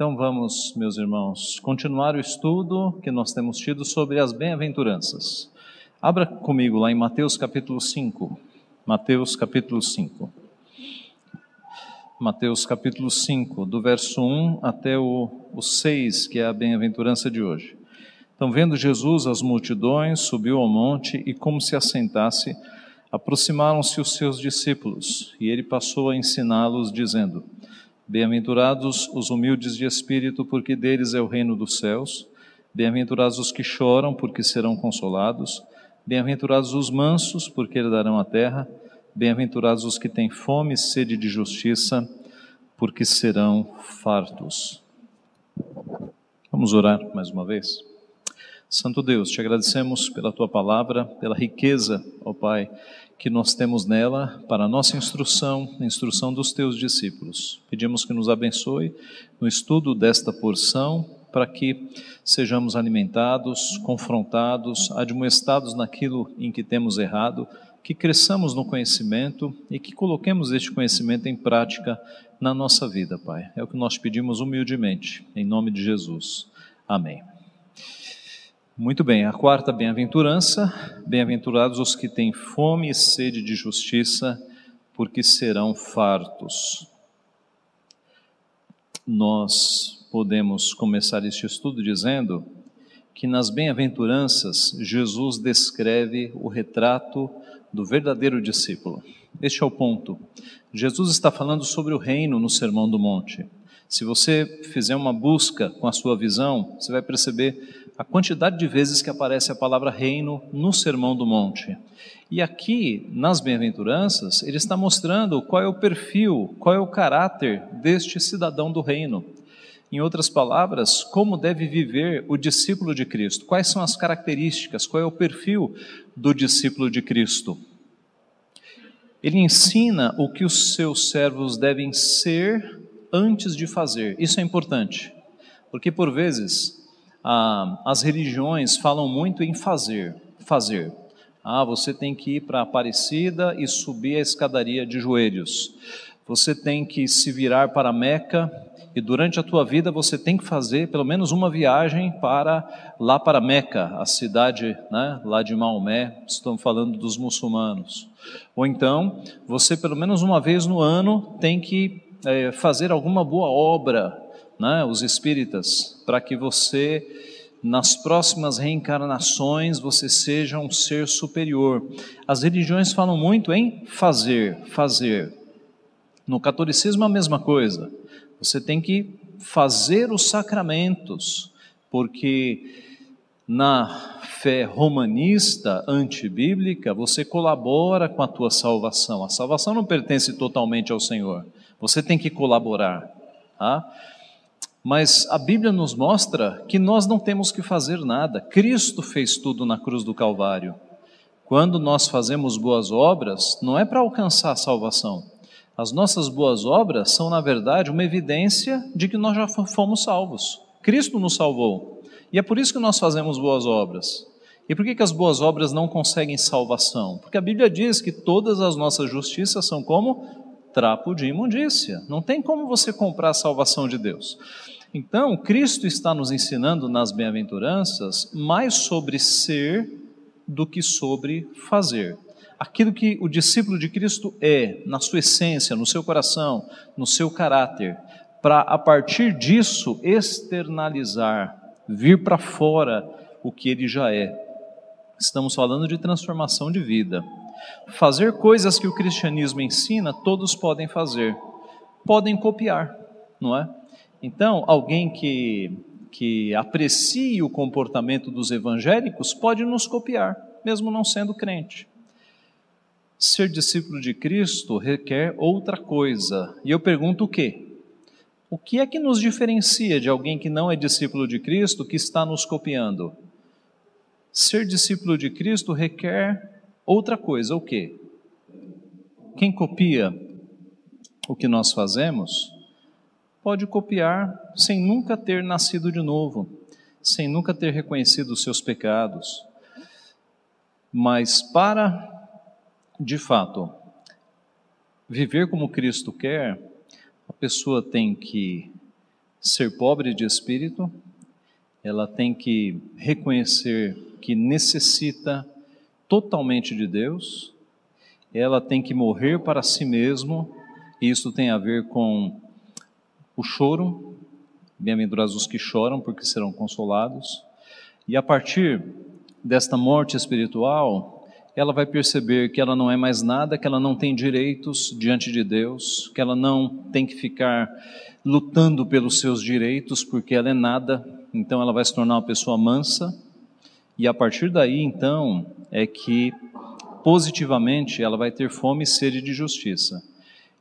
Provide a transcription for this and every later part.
Então vamos, meus irmãos, continuar o estudo que nós temos tido sobre as bem-aventuranças. Abra comigo lá em Mateus capítulo 5. Mateus capítulo 5. Mateus capítulo 5, do verso 1 até o, o 6, que é a bem-aventurança de hoje. Então, vendo Jesus as multidões, subiu ao monte e, como se assentasse, aproximaram-se os seus discípulos, e ele passou a ensiná-los, dizendo: Bem-aventurados os humildes de espírito, porque deles é o reino dos céus. Bem-aventurados os que choram, porque serão consolados. Bem-aventurados os mansos, porque herdarão a terra. Bem-aventurados os que têm fome e sede de justiça, porque serão fartos. Vamos orar mais uma vez. Santo Deus, te agradecemos pela tua palavra, pela riqueza, ó Pai, que nós temos nela para a nossa instrução, instrução dos teus discípulos. Pedimos que nos abençoe no estudo desta porção, para que sejamos alimentados, confrontados, admoestados naquilo em que temos errado, que cresçamos no conhecimento e que coloquemos este conhecimento em prática na nossa vida, Pai. É o que nós pedimos humildemente, em nome de Jesus. Amém. Muito bem, a quarta bem-aventurança: bem-aventurados os que têm fome e sede de justiça, porque serão fartos. Nós podemos começar este estudo dizendo que nas bem-aventuranças Jesus descreve o retrato do verdadeiro discípulo. Este é o ponto. Jesus está falando sobre o reino no Sermão do Monte. Se você fizer uma busca com a sua visão, você vai perceber a quantidade de vezes que aparece a palavra reino no Sermão do Monte. E aqui, nas bem-aventuranças, ele está mostrando qual é o perfil, qual é o caráter deste cidadão do reino. Em outras palavras, como deve viver o discípulo de Cristo? Quais são as características? Qual é o perfil do discípulo de Cristo? Ele ensina o que os seus servos devem ser antes de fazer. Isso é importante, porque por vezes ah, as religiões falam muito em fazer, fazer. Ah, você tem que ir para Aparecida e subir a escadaria de joelhos. Você tem que se virar para Meca e durante a tua vida você tem que fazer pelo menos uma viagem para lá para Meca, a cidade né, lá de Maomé, estamos falando dos muçulmanos. Ou então, você pelo menos uma vez no ano tem que é, fazer alguma boa obra né, os espíritas, para que você, nas próximas reencarnações, você seja um ser superior. As religiões falam muito em fazer, fazer. No catolicismo, a mesma coisa. Você tem que fazer os sacramentos, porque na fé romanista antibíblica, você colabora com a tua salvação. A salvação não pertence totalmente ao Senhor. Você tem que colaborar. Tá? Mas a Bíblia nos mostra que nós não temos que fazer nada. Cristo fez tudo na cruz do Calvário. Quando nós fazemos boas obras, não é para alcançar a salvação. As nossas boas obras são, na verdade, uma evidência de que nós já fomos salvos. Cristo nos salvou. E é por isso que nós fazemos boas obras. E por que, que as boas obras não conseguem salvação? Porque a Bíblia diz que todas as nossas justiças são como trapo de imundícia. Não tem como você comprar a salvação de Deus. Então, Cristo está nos ensinando nas bem-aventuranças mais sobre ser do que sobre fazer. Aquilo que o discípulo de Cristo é, na sua essência, no seu coração, no seu caráter, para a partir disso externalizar, vir para fora o que ele já é. Estamos falando de transformação de vida. Fazer coisas que o cristianismo ensina, todos podem fazer, podem copiar, não é? Então, alguém que, que aprecie o comportamento dos evangélicos pode nos copiar, mesmo não sendo crente. Ser discípulo de Cristo requer outra coisa. E eu pergunto o quê? O que é que nos diferencia de alguém que não é discípulo de Cristo, que está nos copiando? Ser discípulo de Cristo requer Outra coisa, o que? Quem copia o que nós fazemos, pode copiar sem nunca ter nascido de novo, sem nunca ter reconhecido os seus pecados. Mas para, de fato, viver como Cristo quer, a pessoa tem que ser pobre de espírito, ela tem que reconhecer que necessita totalmente de Deus, ela tem que morrer para si mesmo, e isso tem a ver com o choro, bem-aventurados os que choram, porque serão consolados, e a partir desta morte espiritual, ela vai perceber que ela não é mais nada, que ela não tem direitos diante de Deus, que ela não tem que ficar lutando pelos seus direitos, porque ela é nada, então ela vai se tornar uma pessoa mansa, e a partir daí, então, é que positivamente ela vai ter fome e sede de justiça.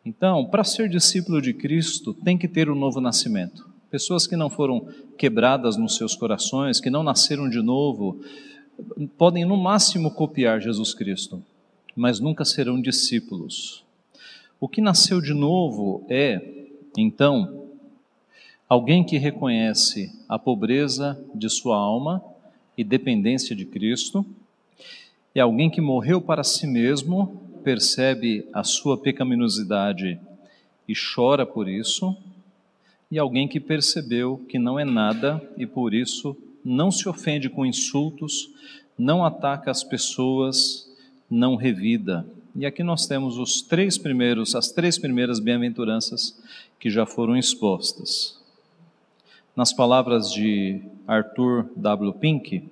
Então, para ser discípulo de Cristo, tem que ter o um novo nascimento. Pessoas que não foram quebradas nos seus corações, que não nasceram de novo, podem no máximo copiar Jesus Cristo, mas nunca serão discípulos. O que nasceu de novo é, então, alguém que reconhece a pobreza de sua alma e dependência de Cristo, é alguém que morreu para si mesmo, percebe a sua pecaminosidade e chora por isso, e alguém que percebeu que não é nada e por isso não se ofende com insultos, não ataca as pessoas, não revida. E aqui nós temos os três primeiros, as três primeiras bem-aventuranças que já foram expostas. Nas palavras de Arthur W. Pink,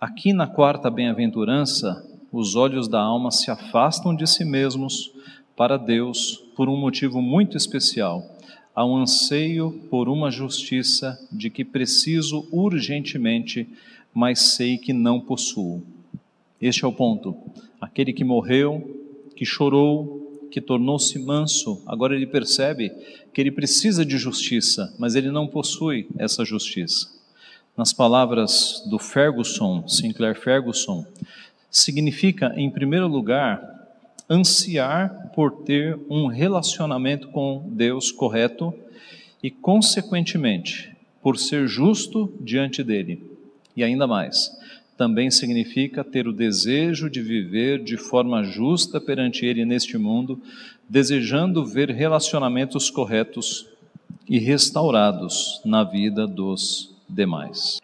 aqui na quarta bem-aventurança, os olhos da alma se afastam de si mesmos para Deus por um motivo muito especial há um anseio por uma justiça de que preciso urgentemente, mas sei que não possuo. Este é o ponto. Aquele que morreu, que chorou, que tornou-se manso, agora ele percebe que ele precisa de justiça, mas ele não possui essa justiça. Nas palavras do Ferguson, Sinclair Ferguson, significa, em primeiro lugar, ansiar por ter um relacionamento com Deus correto e, consequentemente, por ser justo diante dele. E ainda mais, também significa ter o desejo de viver de forma justa perante ele neste mundo, desejando ver relacionamentos corretos e restaurados na vida dos demais.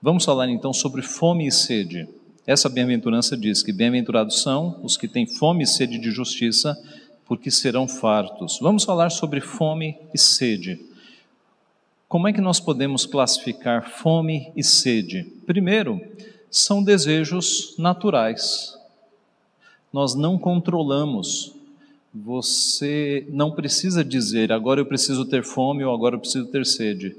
Vamos falar então sobre fome e sede. Essa bem-aventurança diz que bem-aventurados são os que têm fome e sede de justiça, porque serão fartos. Vamos falar sobre fome e sede. Como é que nós podemos classificar fome e sede? Primeiro, são desejos naturais. Nós não controlamos. Você não precisa dizer agora eu preciso ter fome ou agora eu preciso ter sede.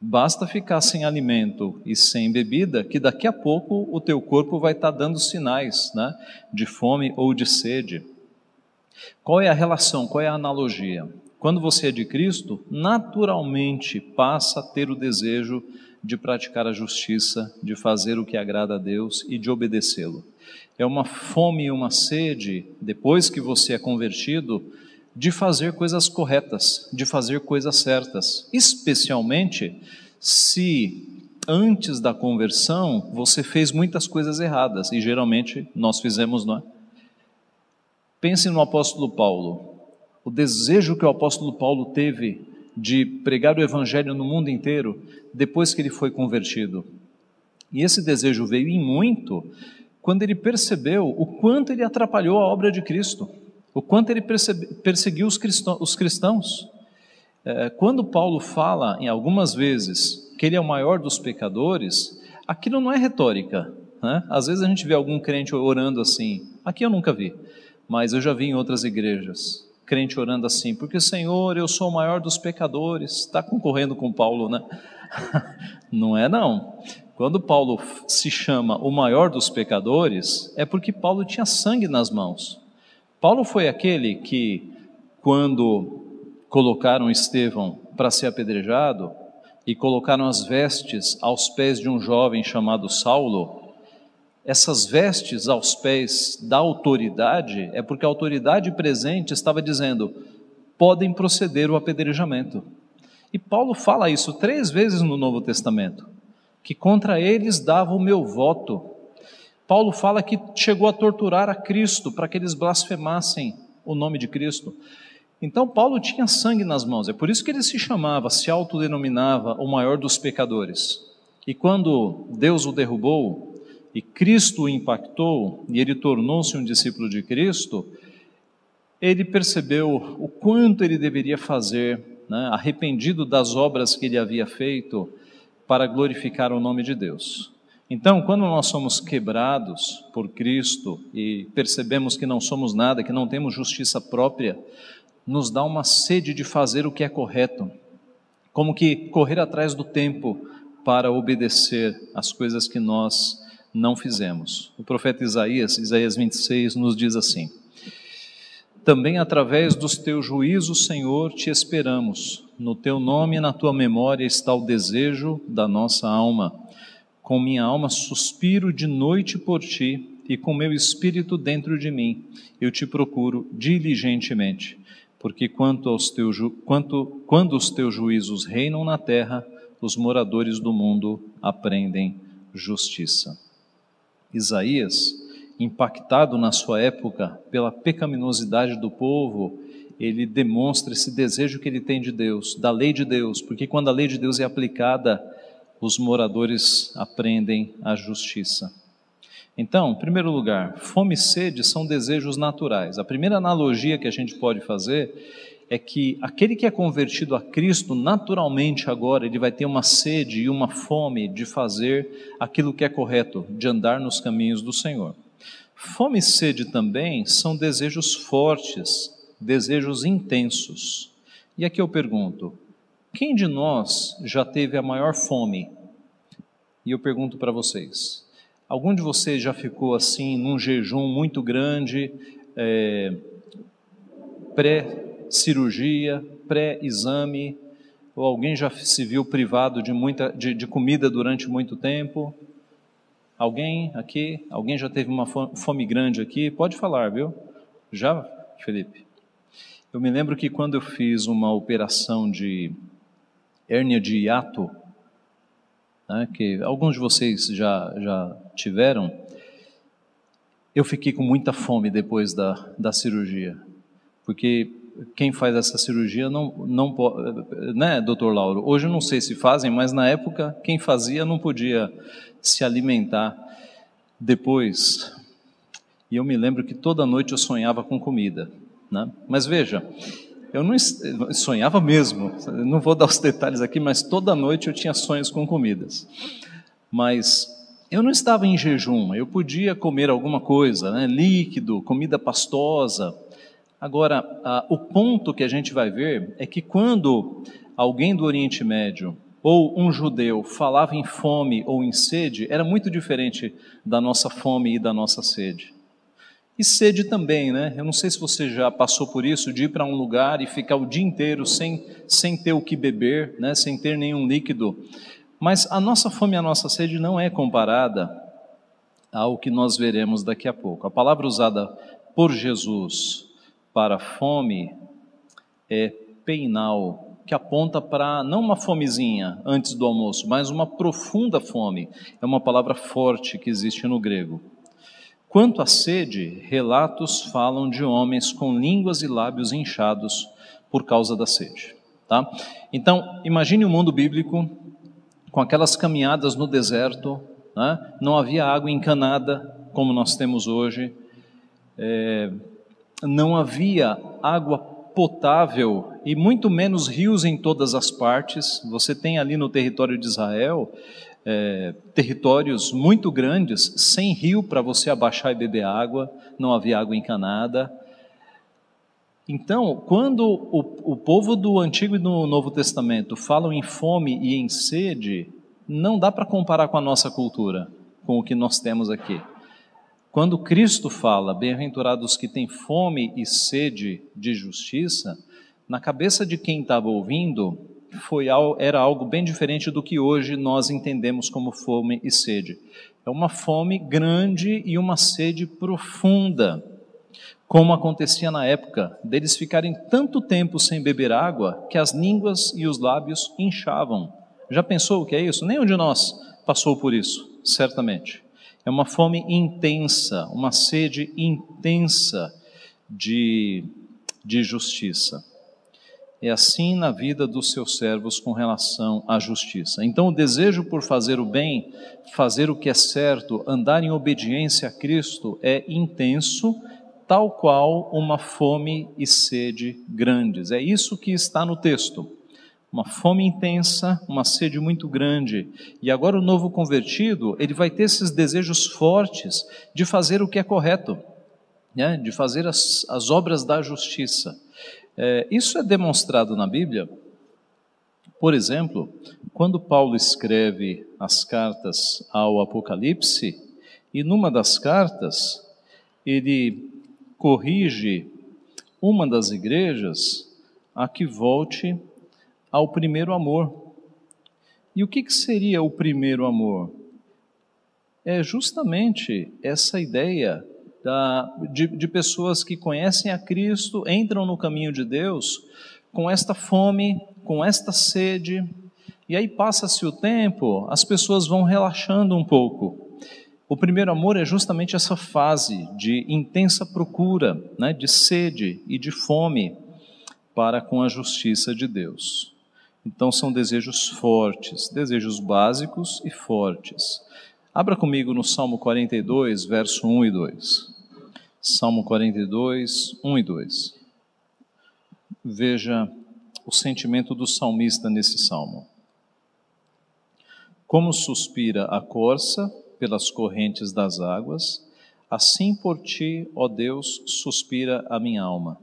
Basta ficar sem alimento e sem bebida, que daqui a pouco o teu corpo vai estar dando sinais né, de fome ou de sede. Qual é a relação, qual é a analogia? Quando você é de Cristo, naturalmente passa a ter o desejo de praticar a justiça, de fazer o que agrada a Deus e de obedecê-lo. É uma fome e uma sede, depois que você é convertido, de fazer coisas corretas, de fazer coisas certas, especialmente se antes da conversão você fez muitas coisas erradas, e geralmente nós fizemos, não é? Pense no apóstolo Paulo. O desejo que o apóstolo Paulo teve de pregar o evangelho no mundo inteiro depois que ele foi convertido. E esse desejo veio em muito quando ele percebeu o quanto ele atrapalhou a obra de Cristo o quanto ele perseguiu os cristãos. É, quando Paulo fala, em algumas vezes, que ele é o maior dos pecadores, aquilo não é retórica. Né? Às vezes a gente vê algum crente orando assim, aqui eu nunca vi, mas eu já vi em outras igrejas, crente orando assim, porque Senhor, eu sou o maior dos pecadores, está concorrendo com Paulo, né? não é não. Quando Paulo se chama o maior dos pecadores, é porque Paulo tinha sangue nas mãos. Paulo foi aquele que, quando colocaram Estevão para ser apedrejado e colocaram as vestes aos pés de um jovem chamado Saulo, essas vestes aos pés da autoridade é porque a autoridade presente estava dizendo: podem proceder o apedrejamento. E Paulo fala isso três vezes no Novo Testamento: que contra eles dava o meu voto, Paulo fala que chegou a torturar a Cristo para que eles blasfemassem o nome de Cristo. Então Paulo tinha sangue nas mãos, é por isso que ele se chamava, se autodenominava o maior dos pecadores. E quando Deus o derrubou e Cristo o impactou e ele tornou-se um discípulo de Cristo, ele percebeu o quanto ele deveria fazer, né, arrependido das obras que ele havia feito, para glorificar o nome de Deus. Então, quando nós somos quebrados por Cristo e percebemos que não somos nada, que não temos justiça própria, nos dá uma sede de fazer o que é correto, como que correr atrás do tempo para obedecer às coisas que nós não fizemos. O profeta Isaías, Isaías 26, nos diz assim: Também através dos teus juízos, Senhor, te esperamos. No teu nome e na tua memória está o desejo da nossa alma. Com minha alma suspiro de noite por ti, e com meu espírito dentro de mim, eu te procuro diligentemente porque quanto aos teus, quanto, quando os teus juízos reinam na terra, os moradores do mundo aprendem justiça. Isaías, impactado na sua época pela pecaminosidade do povo, ele demonstra esse desejo que ele tem de Deus, da lei de Deus, porque quando a lei de Deus é aplicada, os moradores aprendem a justiça. Então, em primeiro lugar, fome e sede são desejos naturais. A primeira analogia que a gente pode fazer é que aquele que é convertido a Cristo, naturalmente agora ele vai ter uma sede e uma fome de fazer aquilo que é correto, de andar nos caminhos do Senhor. Fome e sede também são desejos fortes, desejos intensos. E aqui eu pergunto: quem de nós já teve a maior fome? E eu pergunto para vocês: Algum de vocês já ficou assim num jejum muito grande, é, pré-cirurgia, pré-exame, ou alguém já se viu privado de muita de, de, comida durante muito tempo? Alguém aqui? Alguém já teve uma fome grande aqui? Pode falar, viu? Já, Felipe? Eu me lembro que quando eu fiz uma operação de hérnia de hiato, né, que alguns de vocês já, já tiveram, eu fiquei com muita fome depois da, da cirurgia, porque quem faz essa cirurgia não, não pode, né, doutor Lauro? Hoje não sei se fazem, mas na época quem fazia não podia se alimentar depois. E eu me lembro que toda noite eu sonhava com comida, né? Mas veja, eu não sonhava mesmo, não vou dar os detalhes aqui, mas toda noite eu tinha sonhos com comidas. Mas eu não estava em jejum, eu podia comer alguma coisa, né, líquido, comida pastosa. Agora, o ponto que a gente vai ver é que quando alguém do Oriente Médio ou um judeu falava em fome ou em sede, era muito diferente da nossa fome e da nossa sede. E sede também, né? Eu não sei se você já passou por isso, de ir para um lugar e ficar o dia inteiro sem, sem ter o que beber, né? sem ter nenhum líquido. Mas a nossa fome e a nossa sede não é comparada ao que nós veremos daqui a pouco. A palavra usada por Jesus para fome é peinal, que aponta para não uma fomezinha antes do almoço, mas uma profunda fome. É uma palavra forte que existe no grego. Quanto à sede, relatos falam de homens com línguas e lábios inchados por causa da sede. Tá? Então, imagine o mundo bíblico com aquelas caminhadas no deserto, né? não havia água encanada como nós temos hoje, é, não havia água potável e muito menos rios em todas as partes. Você tem ali no território de Israel é, territórios muito grandes, sem rio para você abaixar e beber água, não havia água encanada. Então, quando o, o povo do Antigo e do Novo Testamento falam em fome e em sede, não dá para comparar com a nossa cultura, com o que nós temos aqui. Quando Cristo fala, bem-aventurados que têm fome e sede de justiça, na cabeça de quem estava ouvindo, foi, era algo bem diferente do que hoje nós entendemos como fome e sede. É uma fome grande e uma sede profunda, como acontecia na época, deles ficarem tanto tempo sem beber água que as línguas e os lábios inchavam. Já pensou o que é isso? Nenhum de nós passou por isso, certamente. É uma fome intensa, uma sede intensa de, de justiça. É assim na vida dos seus servos com relação à justiça. Então, o desejo por fazer o bem, fazer o que é certo, andar em obediência a Cristo é intenso, tal qual uma fome e sede grandes. É isso que está no texto. Uma fome intensa, uma sede muito grande. E agora o novo convertido, ele vai ter esses desejos fortes de fazer o que é correto, né? de fazer as, as obras da justiça. É, isso é demonstrado na Bíblia, por exemplo, quando Paulo escreve as cartas ao Apocalipse, e numa das cartas, ele corrige uma das igrejas a que volte ao primeiro amor. E o que, que seria o primeiro amor? É justamente essa ideia da, de, de pessoas que conhecem a Cristo, entram no caminho de Deus com esta fome, com esta sede, e aí passa-se o tempo, as pessoas vão relaxando um pouco. O primeiro amor é justamente essa fase de intensa procura, né, de sede e de fome para com a justiça de Deus. Então são desejos fortes, desejos básicos e fortes. Abra comigo no Salmo 42, verso 1 e 2. Salmo 42, 1 e 2. Veja o sentimento do salmista nesse salmo. Como suspira a corça pelas correntes das águas, assim por ti, ó Deus, suspira a minha alma.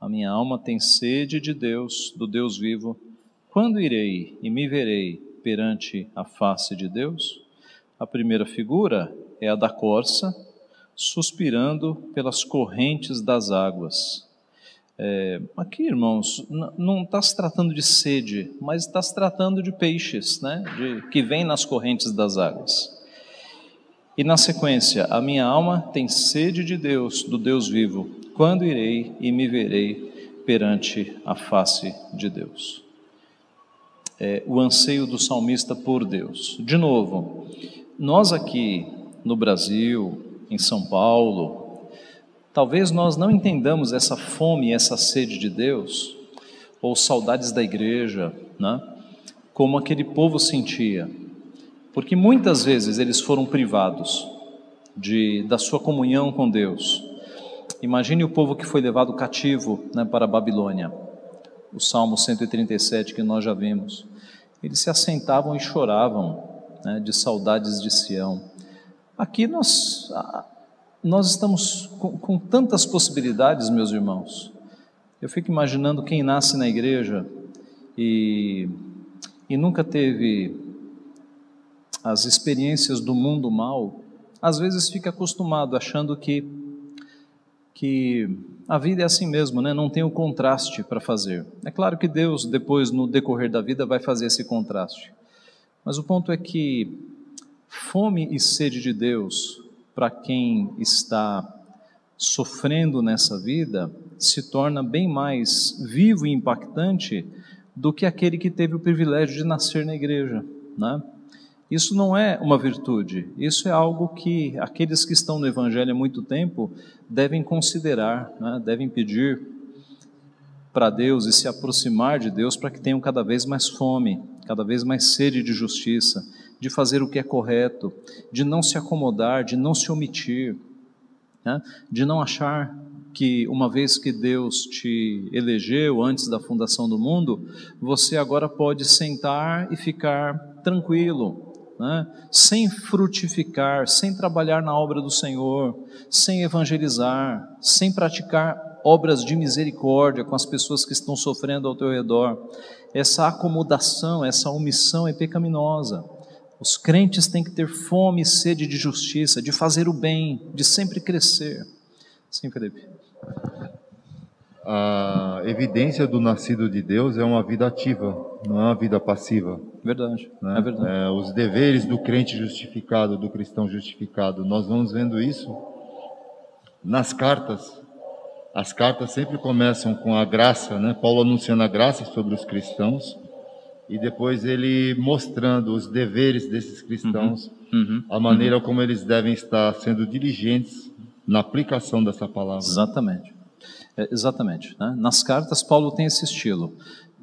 A minha alma tem sede de Deus, do Deus vivo. Quando irei e me verei perante a face de Deus? A primeira figura é a da corça, suspirando pelas correntes das águas. É, aqui, irmãos, não está se tratando de sede, mas está se tratando de peixes, né? De, que vêm nas correntes das águas. E na sequência, a minha alma tem sede de Deus, do Deus vivo. Quando irei e me verei perante a face de Deus? É, o anseio do salmista por Deus. De novo, nós aqui no Brasil, em São Paulo, talvez nós não entendamos essa fome essa sede de Deus, ou saudades da igreja, né? como aquele povo sentia, porque muitas vezes eles foram privados de, da sua comunhão com Deus. Imagine o povo que foi levado cativo né, para a Babilônia, o Salmo 137 que nós já vimos. Eles se assentavam e choravam né, de saudades de Sião. Aqui nós, nós estamos com, com tantas possibilidades, meus irmãos. Eu fico imaginando quem nasce na igreja e, e nunca teve as experiências do mundo mal, às vezes fica acostumado achando que que a vida é assim mesmo, né? Não tem o contraste para fazer. É claro que Deus depois no decorrer da vida vai fazer esse contraste. Mas o ponto é que fome e sede de Deus para quem está sofrendo nessa vida se torna bem mais vivo e impactante do que aquele que teve o privilégio de nascer na igreja, né? Isso não é uma virtude, isso é algo que aqueles que estão no Evangelho há muito tempo devem considerar, né? devem pedir para Deus e se aproximar de Deus para que tenham cada vez mais fome, cada vez mais sede de justiça, de fazer o que é correto, de não se acomodar, de não se omitir, né? de não achar que uma vez que Deus te elegeu antes da fundação do mundo, você agora pode sentar e ficar tranquilo, né? sem frutificar, sem trabalhar na obra do Senhor, sem evangelizar, sem praticar obras de misericórdia com as pessoas que estão sofrendo ao teu redor. Essa acomodação, essa omissão é pecaminosa. Os crentes têm que ter fome e sede de justiça, de fazer o bem, de sempre crescer. Sim, Felipe. A evidência do nascido de Deus é uma vida ativa, não é uma vida passiva. Verdade, né? é verdade. É, os deveres do crente justificado, do cristão justificado, nós vamos vendo isso nas cartas. As cartas sempre começam com a graça, né? Paulo anunciando a graça sobre os cristãos e depois ele mostrando os deveres desses cristãos, uhum, uhum, a maneira uhum. como eles devem estar sendo diligentes na aplicação dessa palavra. Exatamente. É, exatamente. Né? Nas cartas, Paulo tem esse estilo.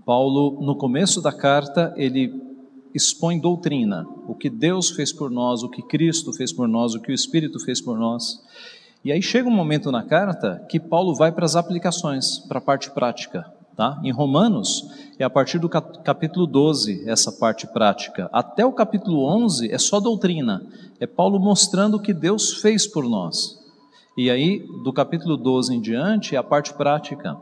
Paulo, no começo da carta, ele expõe doutrina, o que Deus fez por nós, o que Cristo fez por nós, o que o Espírito fez por nós. E aí chega um momento na carta que Paulo vai para as aplicações, para a parte prática. Tá? Em Romanos, é a partir do capítulo 12 essa parte prática. Até o capítulo 11 é só doutrina. É Paulo mostrando o que Deus fez por nós. E aí, do capítulo 12 em diante, é a parte prática.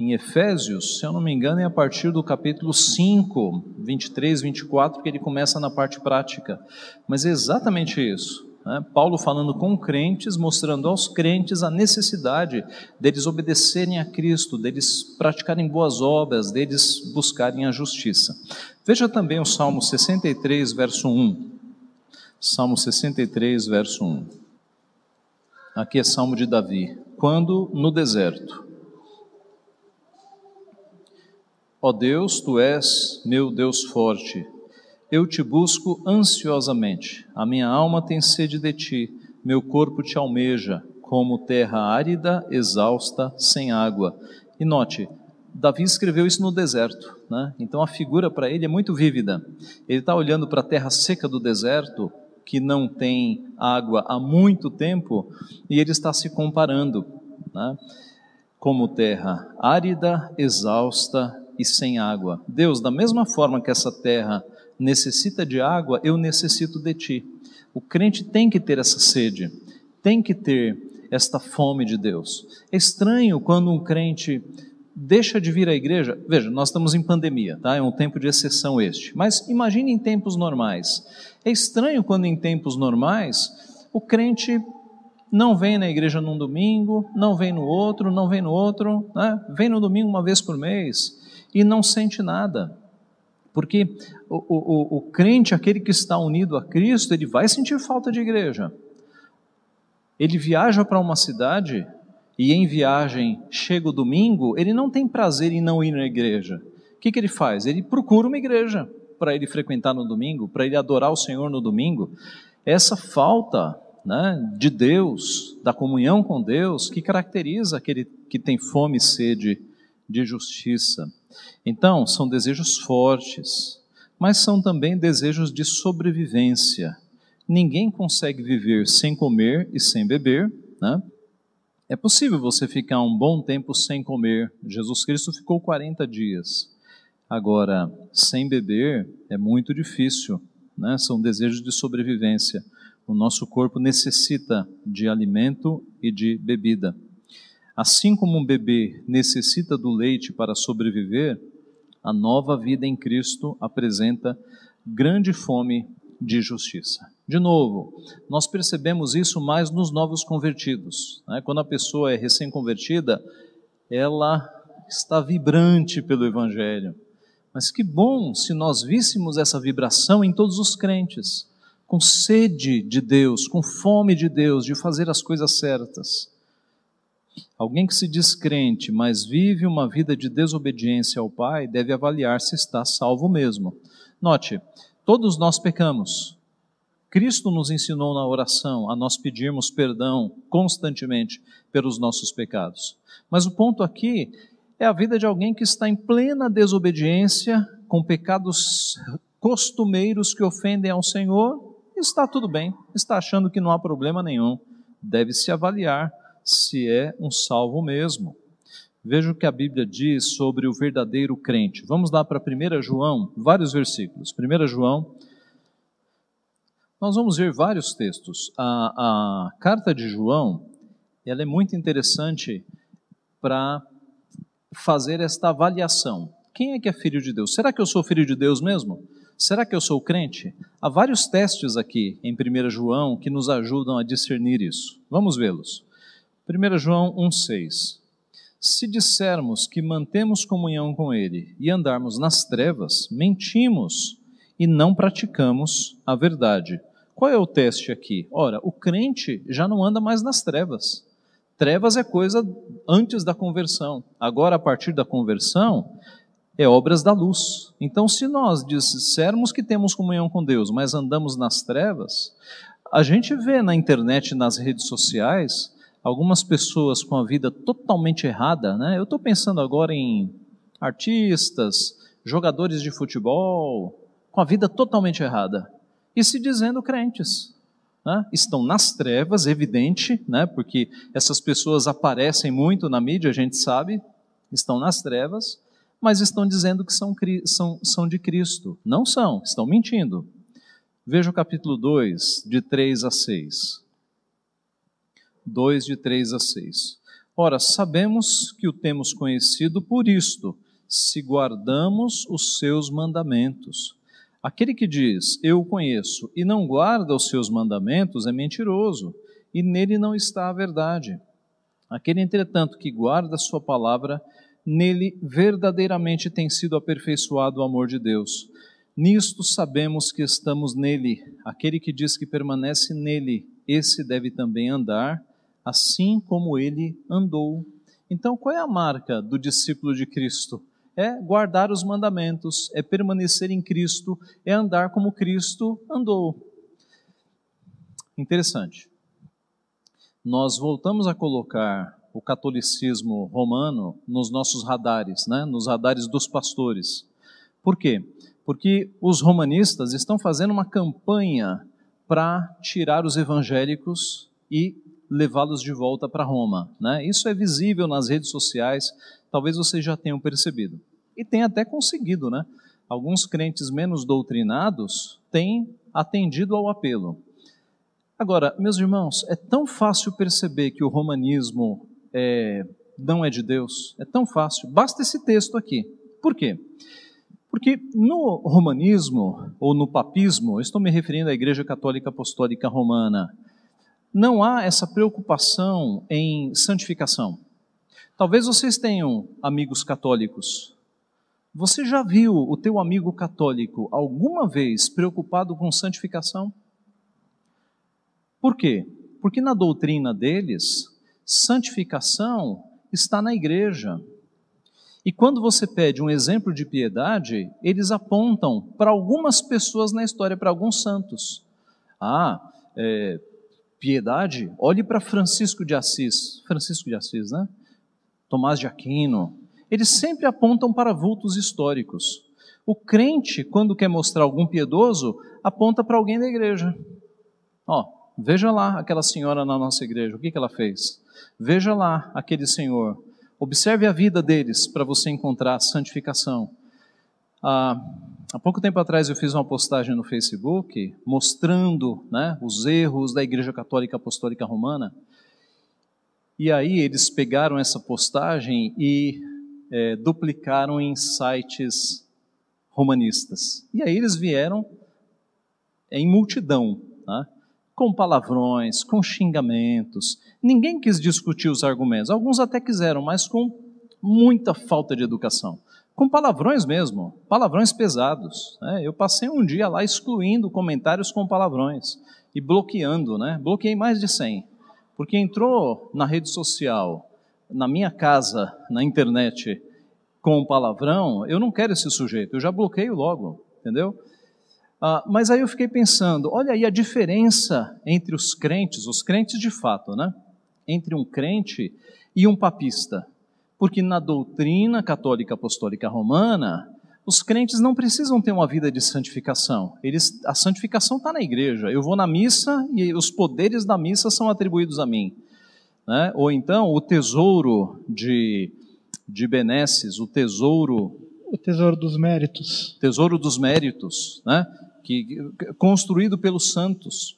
Em Efésios, se eu não me engano, é a partir do capítulo 5, 23, 24, que ele começa na parte prática. Mas é exatamente isso. Né? Paulo falando com crentes, mostrando aos crentes a necessidade deles obedecerem a Cristo, deles praticarem boas obras, deles buscarem a justiça. Veja também o Salmo 63, verso 1. Salmo 63, verso 1. Aqui é Salmo de Davi. Quando no deserto. Ó Deus, tu és meu Deus forte eu te busco ansiosamente. A minha alma tem sede de ti, meu corpo te almeja, como terra árida, exausta, sem água. E note, Davi escreveu isso no deserto, né? então a figura para ele é muito vívida. Ele está olhando para a terra seca do deserto, que não tem água há muito tempo, e ele está se comparando né? como terra árida, exausta e sem água. Deus, da mesma forma que essa terra necessita de água, eu necessito de ti. O crente tem que ter essa sede, tem que ter esta fome de Deus. É estranho quando um crente deixa de vir à igreja. Veja, nós estamos em pandemia, tá? É um tempo de exceção este. Mas imagine em tempos normais. É estranho quando em tempos normais o crente não vem na igreja num domingo, não vem no outro, não vem no outro, né? vem no domingo uma vez por mês e não sente nada. Porque o, o, o crente, aquele que está unido a Cristo, ele vai sentir falta de igreja. Ele viaja para uma cidade e em viagem chega o domingo, ele não tem prazer em não ir na igreja. O que, que ele faz? Ele procura uma igreja para ele frequentar no domingo, para ele adorar o Senhor no domingo. Essa falta né, de Deus, da comunhão com Deus, que caracteriza aquele que tem fome e sede de justiça. Então, são desejos fortes, mas são também desejos de sobrevivência. Ninguém consegue viver sem comer e sem beber, né? É possível você ficar um bom tempo sem comer. Jesus Cristo ficou 40 dias. Agora, sem beber é muito difícil, né? São desejos de sobrevivência. O nosso corpo necessita de alimento e de bebida. Assim como um bebê necessita do leite para sobreviver, a nova vida em Cristo apresenta grande fome de justiça. De novo, nós percebemos isso mais nos novos convertidos. Né? Quando a pessoa é recém-convertida, ela está vibrante pelo Evangelho. Mas que bom se nós víssemos essa vibração em todos os crentes, com sede de Deus, com fome de Deus, de fazer as coisas certas. Alguém que se diz crente, mas vive uma vida de desobediência ao Pai, deve avaliar se está salvo mesmo. Note, todos nós pecamos. Cristo nos ensinou na oração a nós pedirmos perdão constantemente pelos nossos pecados. Mas o ponto aqui é a vida de alguém que está em plena desobediência, com pecados costumeiros que ofendem ao Senhor, está tudo bem, está achando que não há problema nenhum. Deve se avaliar se é um salvo mesmo. Veja o que a Bíblia diz sobre o verdadeiro crente. Vamos lá para 1 João, vários versículos. 1 João, nós vamos ver vários textos. A, a carta de João, ela é muito interessante para fazer esta avaliação. Quem é que é filho de Deus? Será que eu sou filho de Deus mesmo? Será que eu sou crente? Há vários testes aqui em 1 João que nos ajudam a discernir isso. Vamos vê-los. 1 João 1,6 Se dissermos que mantemos comunhão com Ele e andarmos nas trevas, mentimos e não praticamos a verdade. Qual é o teste aqui? Ora, o crente já não anda mais nas trevas. Trevas é coisa antes da conversão. Agora, a partir da conversão, é obras da luz. Então, se nós dissermos que temos comunhão com Deus, mas andamos nas trevas, a gente vê na internet, nas redes sociais, algumas pessoas com a vida totalmente errada, né? Eu estou pensando agora em artistas, jogadores de futebol, com a vida totalmente errada, e se dizendo crentes. Né? Estão nas trevas, evidente, né? porque essas pessoas aparecem muito na mídia, a gente sabe, estão nas trevas, mas estão dizendo que são, são, são de Cristo. Não são, estão mentindo. Veja o capítulo 2, de 3 a 6. 2, de 3 a 6. Ora, sabemos que o temos conhecido por isto, se guardamos os seus mandamentos. Aquele que diz, eu o conheço, e não guarda os seus mandamentos, é mentiroso, e nele não está a verdade. Aquele, entretanto, que guarda a sua palavra, nele verdadeiramente tem sido aperfeiçoado o amor de Deus. Nisto sabemos que estamos nele. Aquele que diz que permanece nele, esse deve também andar assim como ele andou. Então, qual é a marca do discípulo de Cristo? É guardar os mandamentos, é permanecer em Cristo, é andar como Cristo andou. Interessante. Nós voltamos a colocar o catolicismo romano nos nossos radares, né? nos radares dos pastores. Por quê? Porque os romanistas estão fazendo uma campanha para tirar os evangélicos e levá-los de volta para Roma. Né? Isso é visível nas redes sociais, talvez vocês já tenham percebido. E tem até conseguido, né? Alguns crentes menos doutrinados têm atendido ao apelo. Agora, meus irmãos, é tão fácil perceber que o romanismo é, não é de Deus, é tão fácil, basta esse texto aqui. Por quê? Porque no romanismo, ou no papismo, estou me referindo à Igreja Católica Apostólica Romana, não há essa preocupação em santificação. Talvez vocês tenham amigos católicos. Você já viu o teu amigo católico alguma vez preocupado com santificação? Por quê? Porque na doutrina deles, santificação está na igreja. E quando você pede um exemplo de piedade, eles apontam para algumas pessoas na história, para alguns santos. Ah, é, piedade, olhe para Francisco de Assis, Francisco de Assis, né? Tomás de Aquino. Eles sempre apontam para vultos históricos. O crente, quando quer mostrar algum piedoso, aponta para alguém da igreja. Ó, veja lá aquela senhora na nossa igreja, o que, que ela fez? Veja lá aquele senhor. Observe a vida deles para você encontrar santificação. Ah, Há pouco tempo atrás eu fiz uma postagem no Facebook mostrando né, os erros da Igreja Católica Apostólica Romana. E aí eles pegaram essa postagem e é, duplicaram em sites romanistas. E aí eles vieram em multidão, né, com palavrões, com xingamentos. Ninguém quis discutir os argumentos. Alguns até quiseram, mas com muita falta de educação com palavrões mesmo, palavrões pesados. Né? Eu passei um dia lá excluindo comentários com palavrões e bloqueando, né? Bloqueei mais de 100, porque entrou na rede social, na minha casa, na internet, com palavrão, eu não quero esse sujeito, eu já bloqueio logo, entendeu? Ah, mas aí eu fiquei pensando, olha aí a diferença entre os crentes, os crentes de fato, né? Entre um crente e um papista. Porque na doutrina católica apostólica romana, os crentes não precisam ter uma vida de santificação. Eles, a santificação está na igreja. Eu vou na missa e os poderes da missa são atribuídos a mim. Né? Ou então o tesouro de, de benesses, o tesouro. O tesouro dos méritos. Tesouro dos méritos, né? que, construído pelos santos.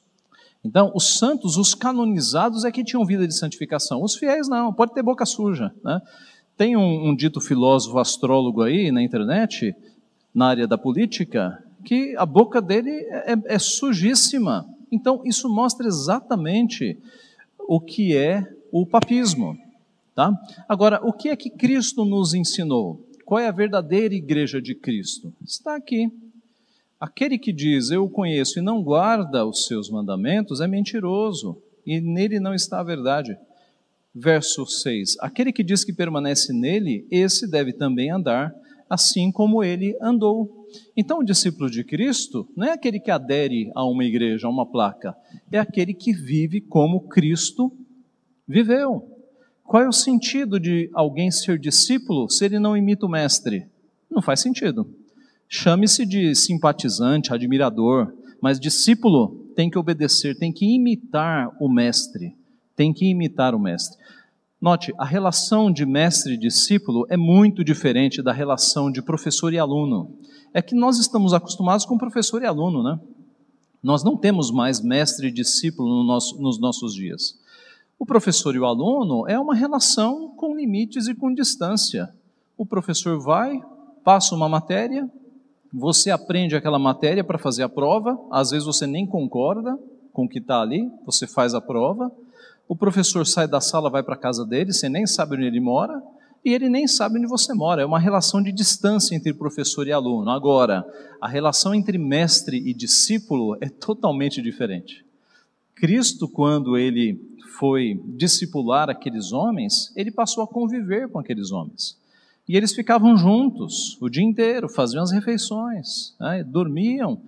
Então, os santos, os canonizados, é que tinham vida de santificação. Os fiéis não, pode ter boca suja. Né? Tem um, um dito filósofo astrólogo aí na internet, na área da política, que a boca dele é, é, é sujíssima. Então, isso mostra exatamente o que é o papismo. Tá? Agora, o que é que Cristo nos ensinou? Qual é a verdadeira igreja de Cristo? Está aqui. Aquele que diz eu o conheço e não guarda os seus mandamentos é mentiroso, e nele não está a verdade verso 6: Aquele que diz que permanece nele, esse deve também andar assim como ele andou. Então, o discípulo de Cristo não é aquele que adere a uma igreja, a uma placa, é aquele que vive como Cristo Viveu. Qual é o sentido de alguém ser discípulo se ele não imita o mestre? Não faz sentido. Chame-se de simpatizante, admirador, mas discípulo tem que obedecer, tem que imitar o mestre. Tem que imitar o mestre. Note, a relação de mestre e discípulo é muito diferente da relação de professor e aluno. É que nós estamos acostumados com professor e aluno, né? Nós não temos mais mestre e discípulo no nosso, nos nossos dias. O professor e o aluno é uma relação com limites e com distância. O professor vai, passa uma matéria, você aprende aquela matéria para fazer a prova, às vezes você nem concorda com o que está ali, você faz a prova, o professor sai da sala, vai para a casa dele, você nem sabe onde ele mora, e ele nem sabe onde você mora. É uma relação de distância entre professor e aluno. Agora, a relação entre mestre e discípulo é totalmente diferente. Cristo, quando ele foi discipular aqueles homens, ele passou a conviver com aqueles homens. E eles ficavam juntos o dia inteiro, faziam as refeições, né, dormiam.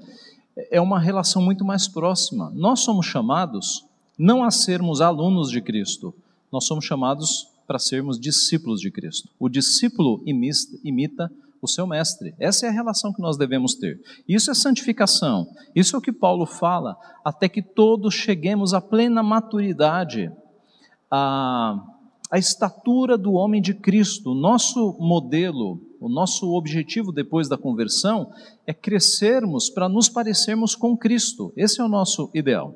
É uma relação muito mais próxima. Nós somos chamados não a sermos alunos de Cristo, nós somos chamados para sermos discípulos de Cristo. O discípulo imita o seu mestre. Essa é a relação que nós devemos ter. Isso é santificação. Isso é o que Paulo fala, até que todos cheguemos à plena maturidade, à, à estatura do homem de Cristo. Nosso modelo, o nosso objetivo depois da conversão é crescermos para nos parecermos com Cristo. Esse é o nosso ideal.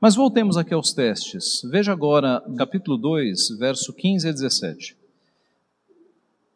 Mas voltemos aqui aos testes. Veja agora, capítulo 2, verso 15 a 17.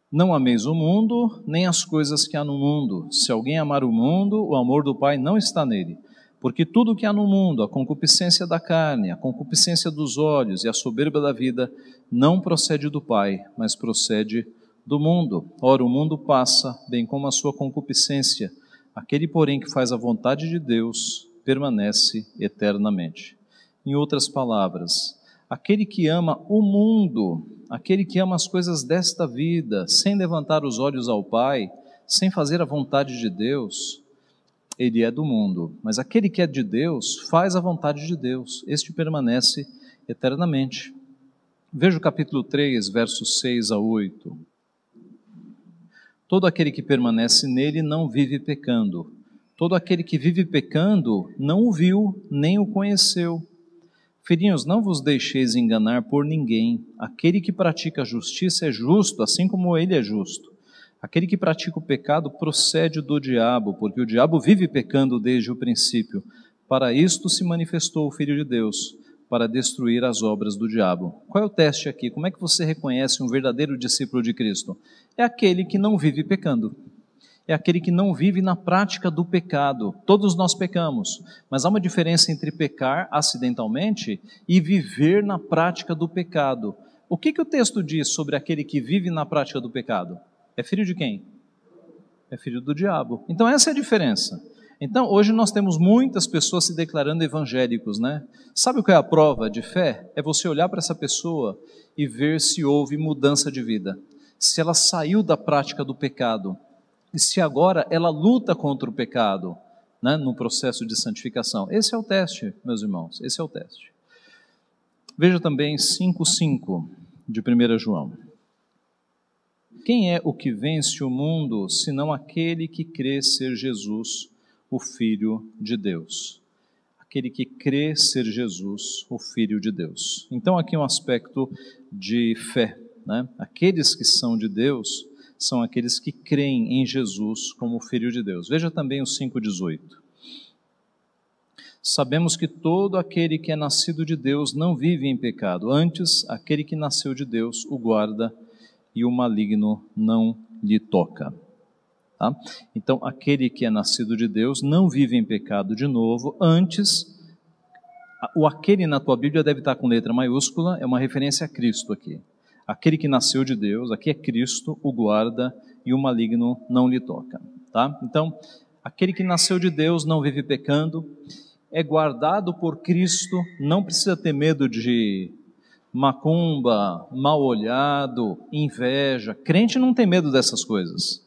Não ameis o mundo, nem as coisas que há no mundo. Se alguém amar o mundo, o amor do Pai não está nele. Porque tudo que há no mundo, a concupiscência da carne, a concupiscência dos olhos e a soberba da vida, não procede do Pai, mas procede do mundo. Ora, o mundo passa, bem como a sua concupiscência. Aquele, porém, que faz a vontade de Deus, permanece eternamente. Em outras palavras, aquele que ama o mundo, aquele que ama as coisas desta vida, sem levantar os olhos ao Pai, sem fazer a vontade de Deus, ele é do mundo. Mas aquele que é de Deus faz a vontade de Deus, este permanece eternamente. Veja o capítulo 3, versos 6 a 8. Todo aquele que permanece nele não vive pecando Todo aquele que vive pecando não o viu, nem o conheceu. Filhinhos, não vos deixeis enganar por ninguém. Aquele que pratica a justiça é justo, assim como ele é justo. Aquele que pratica o pecado procede do diabo, porque o diabo vive pecando desde o princípio. Para isto se manifestou o Filho de Deus, para destruir as obras do diabo. Qual é o teste aqui? Como é que você reconhece um verdadeiro discípulo de Cristo? É aquele que não vive pecando é aquele que não vive na prática do pecado. Todos nós pecamos, mas há uma diferença entre pecar acidentalmente e viver na prática do pecado. O que, que o texto diz sobre aquele que vive na prática do pecado? É filho de quem? É filho do diabo. Então, essa é a diferença. Então, hoje nós temos muitas pessoas se declarando evangélicos, né? Sabe o que é a prova de fé? É você olhar para essa pessoa e ver se houve mudança de vida, se ela saiu da prática do pecado e se agora ela luta contra o pecado né, no processo de santificação. Esse é o teste, meus irmãos, esse é o teste. Veja também 5,5 de 1 João. Quem é o que vence o mundo, senão aquele que crê ser Jesus, o Filho de Deus? Aquele que crê ser Jesus, o Filho de Deus. Então, aqui um aspecto de fé. Né? Aqueles que são de Deus são aqueles que creem em Jesus como Filho de Deus. Veja também o 5,18. Sabemos que todo aquele que é nascido de Deus não vive em pecado, antes, aquele que nasceu de Deus o guarda e o maligno não lhe toca. Tá? Então, aquele que é nascido de Deus não vive em pecado de novo, antes, o aquele na tua Bíblia deve estar com letra maiúscula, é uma referência a Cristo aqui. Aquele que nasceu de Deus, aqui é Cristo, o guarda e o maligno não lhe toca. Tá? Então, aquele que nasceu de Deus não vive pecando, é guardado por Cristo, não precisa ter medo de macumba, mal olhado, inveja. Crente não tem medo dessas coisas.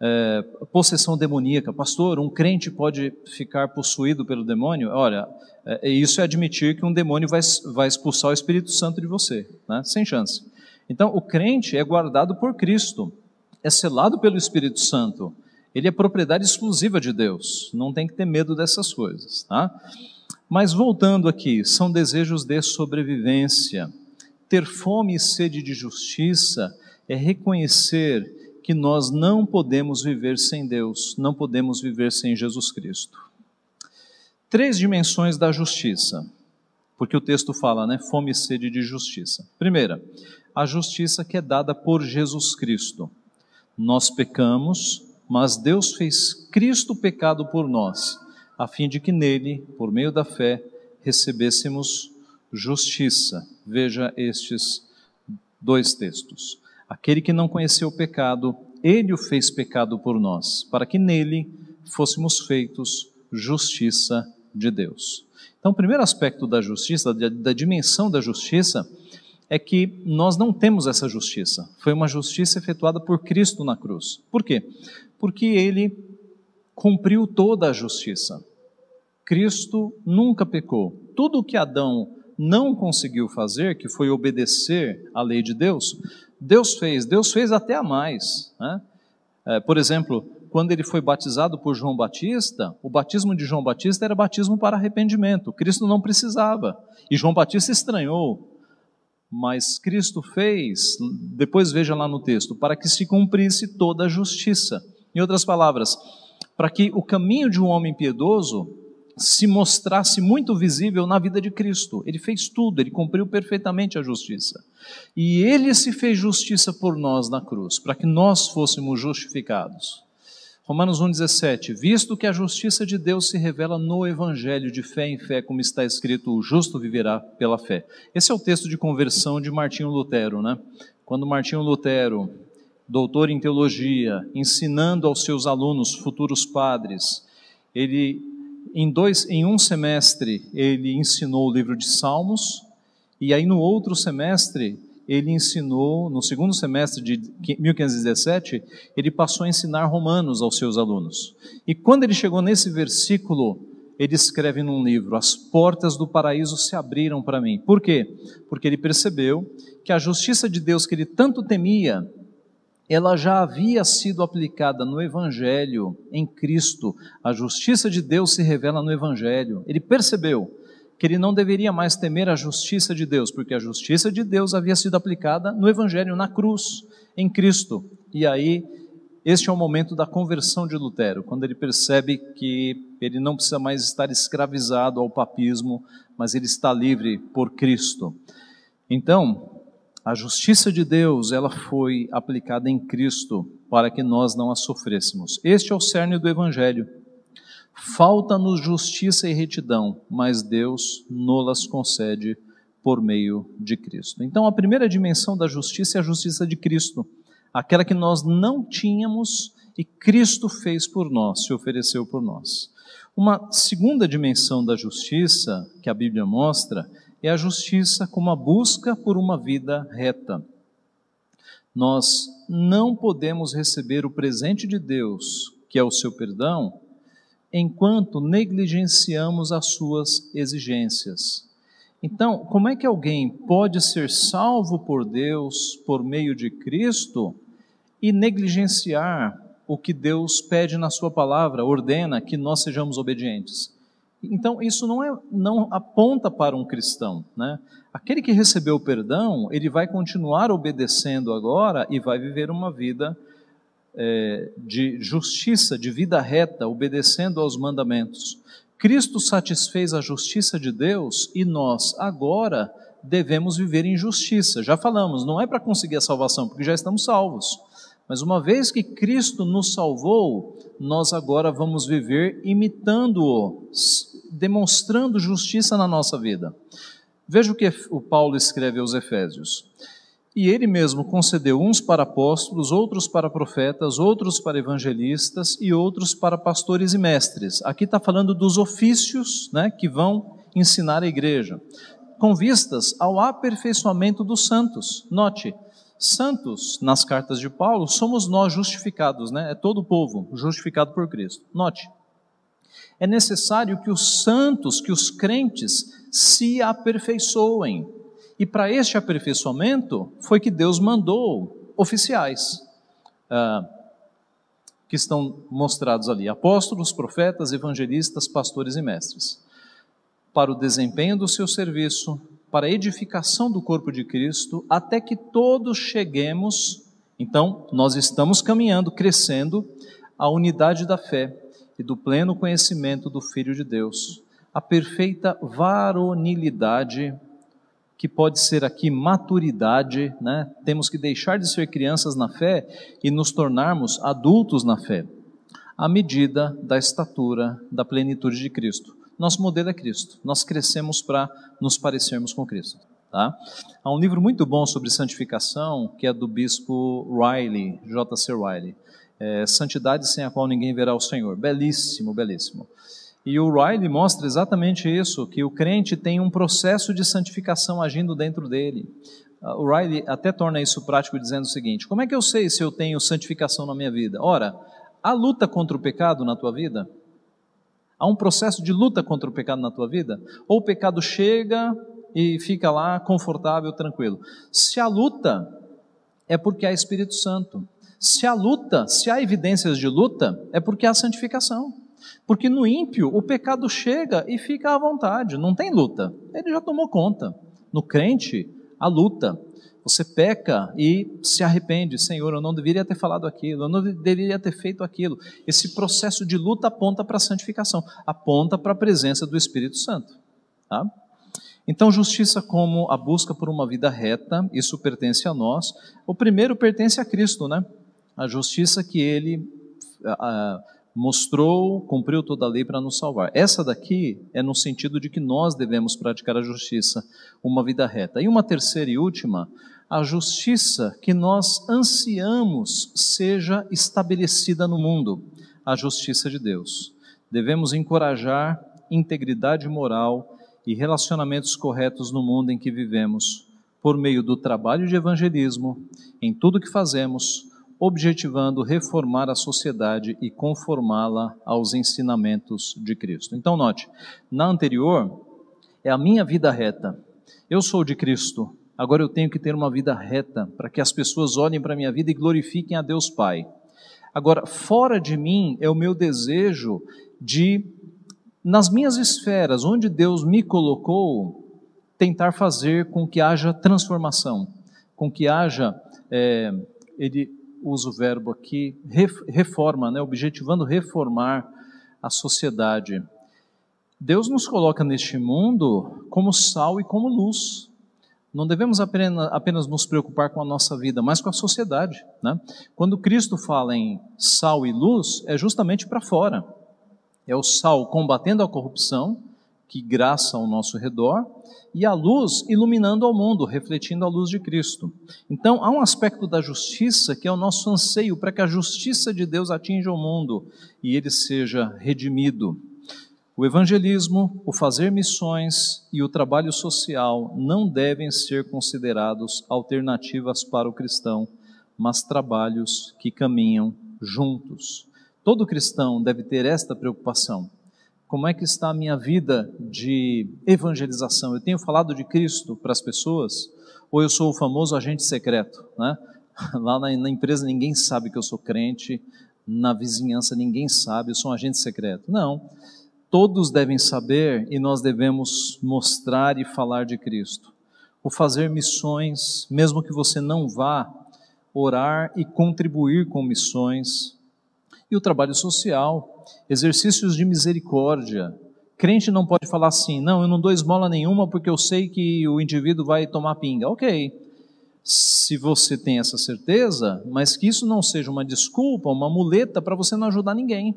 é, possessão demoníaca. Pastor, um crente pode ficar possuído pelo demônio? Olha, é, isso é admitir que um demônio vai, vai expulsar o Espírito Santo de você, né? sem chance. Então, o crente é guardado por Cristo, é selado pelo Espírito Santo. Ele é propriedade exclusiva de Deus. Não tem que ter medo dessas coisas, tá? Mas voltando aqui, são desejos de sobrevivência. Ter fome e sede de justiça é reconhecer que nós não podemos viver sem Deus, não podemos viver sem Jesus Cristo. Três dimensões da justiça, porque o texto fala, né? Fome e sede de justiça. Primeira, a justiça que é dada por Jesus Cristo. Nós pecamos, mas Deus fez Cristo pecado por nós a fim de que nele, por meio da fé, recebêssemos justiça. Veja estes dois textos. Aquele que não conheceu o pecado, ele o fez pecado por nós, para que nele fôssemos feitos justiça de Deus. Então, o primeiro aspecto da justiça, da, da dimensão da justiça, é que nós não temos essa justiça. Foi uma justiça efetuada por Cristo na cruz. Por quê? Porque ele cumpriu toda a justiça. Cristo nunca pecou. Tudo o que Adão não conseguiu fazer, que foi obedecer à lei de Deus, Deus fez. Deus fez até a mais. Né? É, por exemplo, quando ele foi batizado por João Batista, o batismo de João Batista era batismo para arrependimento. Cristo não precisava. E João Batista estranhou. Mas Cristo fez, depois veja lá no texto, para que se cumprisse toda a justiça. Em outras palavras, para que o caminho de um homem piedoso se mostrasse muito visível na vida de Cristo. Ele fez tudo, ele cumpriu perfeitamente a justiça. E ele se fez justiça por nós na cruz, para que nós fôssemos justificados. Romanos 1,17: Visto que a justiça de Deus se revela no Evangelho de fé em fé, como está escrito, o justo viverá pela fé. Esse é o texto de conversão de Martinho Lutero, né? Quando Martinho Lutero, doutor em teologia, ensinando aos seus alunos, futuros padres, ele em, dois, em um semestre ele ensinou o livro de Salmos, e aí no outro semestre ele ensinou, no segundo semestre de 1517, ele passou a ensinar Romanos aos seus alunos. E quando ele chegou nesse versículo, ele escreve num livro: As portas do paraíso se abriram para mim. Por quê? Porque ele percebeu que a justiça de Deus que ele tanto temia ela já havia sido aplicada no Evangelho, em Cristo. A justiça de Deus se revela no Evangelho. Ele percebeu que ele não deveria mais temer a justiça de Deus, porque a justiça de Deus havia sido aplicada no Evangelho, na cruz, em Cristo. E aí, este é o momento da conversão de Lutero, quando ele percebe que ele não precisa mais estar escravizado ao papismo, mas ele está livre por Cristo. Então, a justiça de Deus, ela foi aplicada em Cristo para que nós não a sofrêssemos. Este é o cerne do evangelho. Falta-nos justiça e retidão, mas Deus nolas concede por meio de Cristo. Então, a primeira dimensão da justiça é a justiça de Cristo, aquela que nós não tínhamos e Cristo fez por nós, se ofereceu por nós. Uma segunda dimensão da justiça que a Bíblia mostra é a justiça como a busca por uma vida reta. Nós não podemos receber o presente de Deus, que é o seu perdão, enquanto negligenciamos as suas exigências. Então, como é que alguém pode ser salvo por Deus por meio de Cristo e negligenciar o que Deus pede na Sua palavra, ordena que nós sejamos obedientes? Então, isso não, é, não aponta para um cristão. Né? Aquele que recebeu o perdão, ele vai continuar obedecendo agora e vai viver uma vida é, de justiça, de vida reta, obedecendo aos mandamentos. Cristo satisfez a justiça de Deus e nós agora devemos viver em justiça. Já falamos, não é para conseguir a salvação, porque já estamos salvos. Mas uma vez que Cristo nos salvou, nós agora vamos viver imitando-o, demonstrando justiça na nossa vida. Veja o que o Paulo escreve aos Efésios. E ele mesmo concedeu uns para apóstolos, outros para profetas, outros para evangelistas e outros para pastores e mestres. Aqui está falando dos ofícios né, que vão ensinar a igreja, com vistas ao aperfeiçoamento dos santos. Note, Santos, nas cartas de Paulo, somos nós justificados, né? É todo o povo justificado por Cristo. Note, é necessário que os santos, que os crentes se aperfeiçoem. E para este aperfeiçoamento foi que Deus mandou oficiais, ah, que estão mostrados ali: apóstolos, profetas, evangelistas, pastores e mestres, para o desempenho do seu serviço, para a edificação do corpo de Cristo, até que todos cheguemos. Então, nós estamos caminhando, crescendo, a unidade da fé e do pleno conhecimento do Filho de Deus, a perfeita varonilidade, que pode ser aqui maturidade, né? Temos que deixar de ser crianças na fé e nos tornarmos adultos na fé, à medida da estatura da plenitude de Cristo. Nosso modelo é Cristo. Nós crescemos para nos parecermos com Cristo. Tá? Há um livro muito bom sobre santificação que é do bispo Riley, J.C. Riley, é, Santidade sem a qual ninguém verá o Senhor. Belíssimo, belíssimo. E o Riley mostra exatamente isso, que o crente tem um processo de santificação agindo dentro dele. Ah, o Riley até torna isso prático dizendo o seguinte: como é que eu sei se eu tenho santificação na minha vida? Ora, há luta contra o pecado na tua vida? Há um processo de luta contra o pecado na tua vida? Ou o pecado chega e fica lá confortável, tranquilo? Se há luta, é porque há Espírito Santo. Se há luta, se há evidências de luta, é porque há santificação. Porque no ímpio, o pecado chega e fica à vontade, não tem luta. Ele já tomou conta. No crente, há luta. Você peca e se arrepende, Senhor, eu não deveria ter falado aquilo, eu não deveria ter feito aquilo. Esse processo de luta aponta para a santificação, aponta para a presença do Espírito Santo. Tá? Então, justiça como a busca por uma vida reta, isso pertence a nós. O primeiro pertence a Cristo, né? A justiça que ele a, mostrou, cumpriu toda a lei para nos salvar. Essa daqui é no sentido de que nós devemos praticar a justiça, uma vida reta. E uma terceira e última, a justiça que nós ansiamos seja estabelecida no mundo, a justiça de Deus. Devemos encorajar integridade moral e relacionamentos corretos no mundo em que vivemos, por meio do trabalho de evangelismo, em tudo que fazemos, objetivando reformar a sociedade e conformá-la aos ensinamentos de Cristo. Então, note, na anterior, é a minha vida reta. Eu sou de Cristo, Agora eu tenho que ter uma vida reta para que as pessoas olhem para a minha vida e glorifiquem a Deus Pai. Agora, fora de mim é o meu desejo de, nas minhas esferas, onde Deus me colocou, tentar fazer com que haja transformação, com que haja, é, ele usa o verbo aqui, reforma, né, objetivando reformar a sociedade. Deus nos coloca neste mundo como sal e como luz. Não devemos apenas, nos preocupar com a nossa vida, mas com a sociedade. Né? Quando Cristo fala em sal e luz, é justamente para fora. É o sal combatendo a corrupção, que graça ao nosso redor, e a luz iluminando ao mundo, refletindo a luz de Cristo. Então, há um aspecto da justiça que é o nosso anseio para que a justiça de Deus atinja o mundo e ele seja redimido. O evangelismo, o fazer missões e o trabalho social não devem ser considerados alternativas para o cristão, mas trabalhos que caminham juntos. Todo cristão deve ter esta preocupação. Como é que está a minha vida de evangelização? Eu tenho falado de Cristo para as pessoas? Ou eu sou o famoso agente secreto? Né? Lá na, na empresa ninguém sabe que eu sou crente, na vizinhança ninguém sabe, eu sou um agente secreto. Não todos devem saber e nós devemos mostrar e falar de Cristo. O fazer missões, mesmo que você não vá, orar e contribuir com missões. E o trabalho social, exercícios de misericórdia. Crente não pode falar assim, não, eu não dou esmola nenhuma porque eu sei que o indivíduo vai tomar pinga. Ok, se você tem essa certeza, mas que isso não seja uma desculpa, uma muleta para você não ajudar ninguém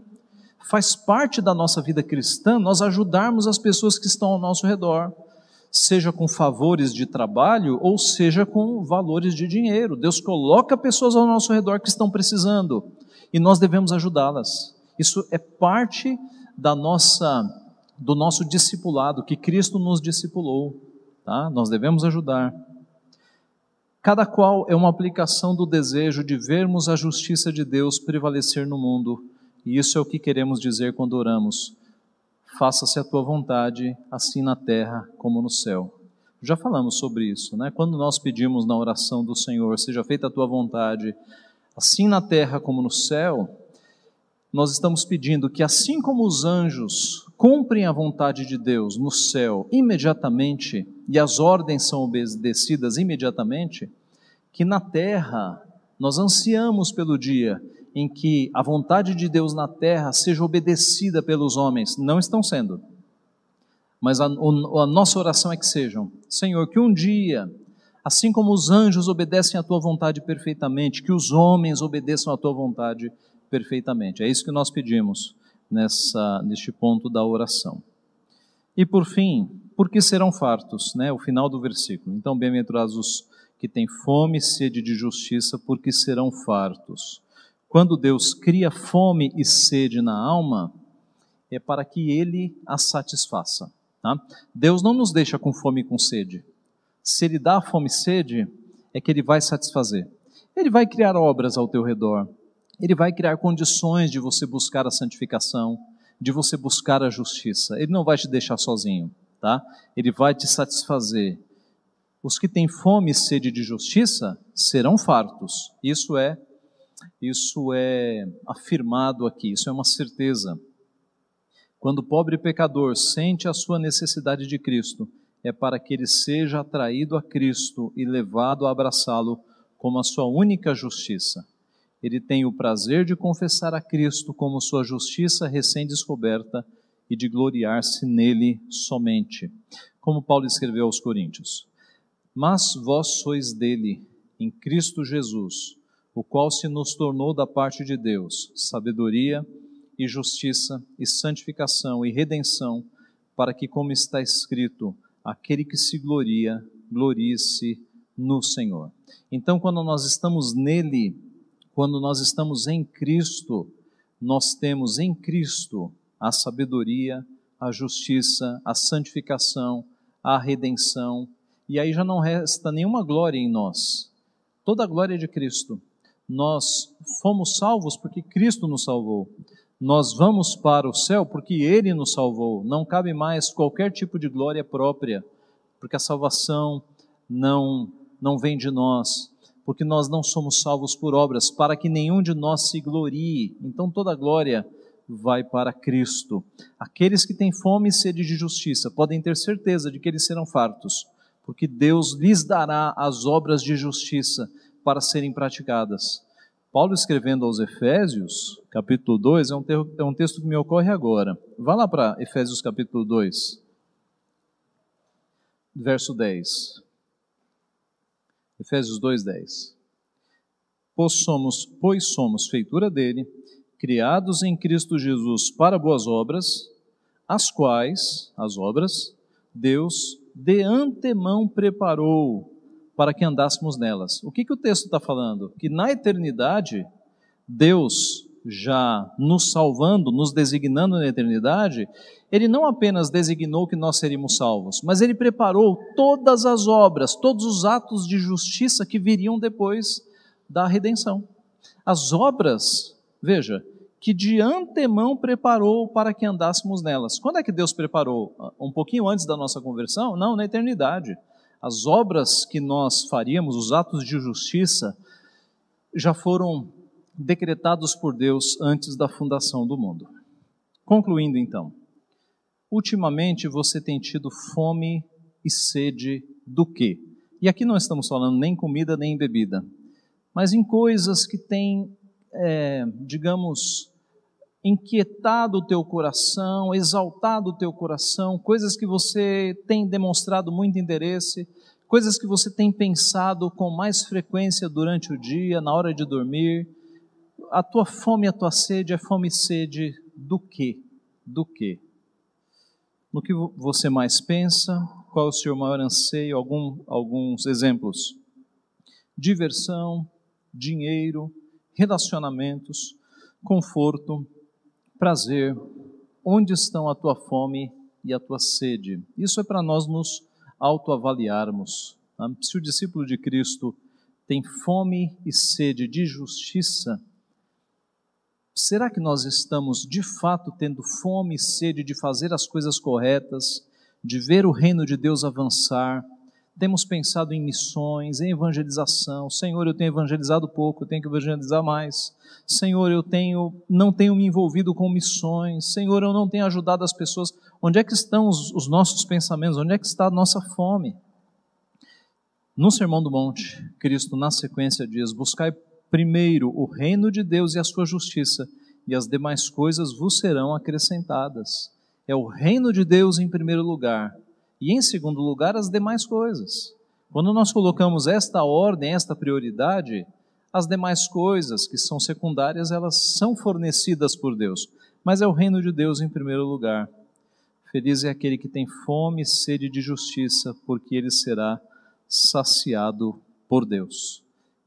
faz parte da nossa vida cristã nós ajudarmos as pessoas que estão ao nosso redor, seja com favores de trabalho ou seja com valores de dinheiro. Deus coloca pessoas ao nosso redor que estão precisando e nós devemos ajudá-las. Isso é parte da nossa do nosso discipulado que Cristo nos discipulou, tá? Nós devemos ajudar. Cada qual é uma aplicação do desejo de vermos a justiça de Deus prevalecer no mundo, e isso é o que queremos dizer quando oramos. Faça-se a tua vontade, assim na terra como no céu. Já falamos sobre isso, né? Quando nós pedimos na oração do Senhor, seja feita a tua vontade, assim na terra como no céu, nós estamos pedindo que, assim como os anjos cumprem a vontade de Deus no céu imediatamente, e as ordens são obedecidas imediatamente, que na terra nós ansiamos pelo dia em que a vontade de Deus na terra seja obedecida pelos homens. Não estão sendo. Mas a, a nossa oração é que sejam. Senhor, que um dia, assim como os anjos obedecem à tua vontade perfeitamente, que os homens obedeçam à tua vontade perfeitamente. É isso que nós pedimos nessa, neste ponto da oração. E por fim, porque serão fartos, né? O final do versículo. Então, bem-aventurados os que têm fome e sede de justiça, porque serão fartos. Quando Deus cria fome e sede na alma, é para que Ele a satisfaça. Tá? Deus não nos deixa com fome e com sede. Se Ele dá fome e sede, é que Ele vai satisfazer. Ele vai criar obras ao teu redor. Ele vai criar condições de você buscar a santificação, de você buscar a justiça. Ele não vai te deixar sozinho, tá? Ele vai te satisfazer. Os que têm fome e sede de justiça serão fartos. Isso é isso é afirmado aqui, isso é uma certeza. Quando o pobre pecador sente a sua necessidade de Cristo, é para que ele seja atraído a Cristo e levado a abraçá-lo como a sua única justiça. Ele tem o prazer de confessar a Cristo como sua justiça recém-descoberta e de gloriar-se nele somente. Como Paulo escreveu aos Coríntios: Mas vós sois dele, em Cristo Jesus, o qual se nos tornou da parte de Deus sabedoria e justiça e santificação e redenção, para que, como está escrito, aquele que se gloria, glorie-se no Senhor. Então, quando nós estamos nele, quando nós estamos em Cristo, nós temos em Cristo a sabedoria, a justiça, a santificação, a redenção, e aí já não resta nenhuma glória em nós. Toda a glória é de Cristo. Nós fomos salvos porque Cristo nos salvou nós vamos para o céu porque Ele nos salvou. Não cabe mais qualquer tipo de glória própria, porque a salvação não, não vem de nós, porque nós não somos salvos por obras, para que nenhum de nós se glorie. Então toda a glória vai para Cristo. Aqueles que têm fome e sede de justiça podem ter certeza de que eles serão fartos, porque Deus lhes dará as obras de justiça para serem praticadas. Paulo escrevendo aos Efésios, capítulo 2, é um, é um texto que me ocorre agora. Vá lá para Efésios capítulo 2, verso 10. Efésios 2, 10. Pois somos, pois somos feitura dele, criados em Cristo Jesus para boas obras, as quais, as obras, Deus de antemão preparou para que andássemos nelas. O que, que o texto está falando? Que na eternidade, Deus já nos salvando, nos designando na eternidade, Ele não apenas designou que nós seríamos salvos, mas Ele preparou todas as obras, todos os atos de justiça que viriam depois da redenção. As obras, veja, que de antemão preparou para que andássemos nelas. Quando é que Deus preparou? Um pouquinho antes da nossa conversão? Não, na eternidade as obras que nós faríamos, os atos de justiça, já foram decretados por Deus antes da fundação do mundo. Concluindo então, ultimamente você tem tido fome e sede do quê? E aqui não estamos falando nem comida nem bebida, mas em coisas que têm, é, digamos, inquietado o teu coração, exaltado o teu coração, coisas que você tem demonstrado muito interesse, coisas que você tem pensado com mais frequência durante o dia, na hora de dormir. A tua fome, a tua sede é fome e sede do quê? Do quê? No que você mais pensa? Qual é o seu maior anseio? Algum, alguns exemplos: diversão, dinheiro, relacionamentos, conforto, prazer, onde estão a tua fome e a tua sede? Isso é para nós nos autoavaliarmos. Tá? Se o discípulo de Cristo tem fome e sede de justiça, será que nós estamos de fato tendo fome e sede de fazer as coisas corretas, de ver o reino de Deus avançar? Temos pensado em missões, em evangelização. Senhor, eu tenho evangelizado pouco, eu tenho que evangelizar mais. Senhor, eu tenho não tenho me envolvido com missões. Senhor, eu não tenho ajudado as pessoas. Onde é que estão os, os nossos pensamentos? Onde é que está a nossa fome? No Sermão do Monte, Cristo, na sequência, diz: Buscai primeiro o reino de Deus e a sua justiça, e as demais coisas vos serão acrescentadas. É o reino de Deus em primeiro lugar, e em segundo lugar, as demais coisas. Quando nós colocamos esta ordem, esta prioridade, as demais coisas que são secundárias, elas são fornecidas por Deus, mas é o reino de Deus em primeiro lugar. Feliz é aquele que tem fome e sede de justiça, porque ele será saciado por Deus.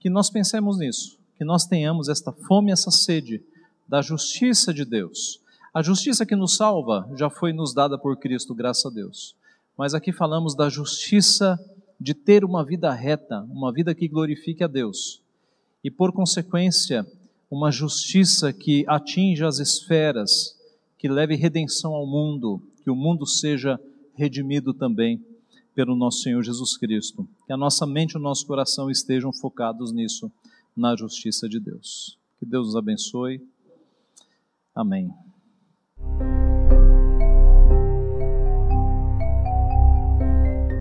Que nós pensemos nisso, que nós tenhamos esta fome, essa sede da justiça de Deus. A justiça que nos salva já foi nos dada por Cristo, graças a Deus. Mas aqui falamos da justiça de ter uma vida reta, uma vida que glorifique a Deus. E por consequência, uma justiça que atinja as esferas, que leve redenção ao mundo, que o mundo seja redimido também pelo nosso Senhor Jesus Cristo que a nossa mente e o nosso coração estejam focados nisso, na justiça de Deus. Que Deus nos abençoe. Amém.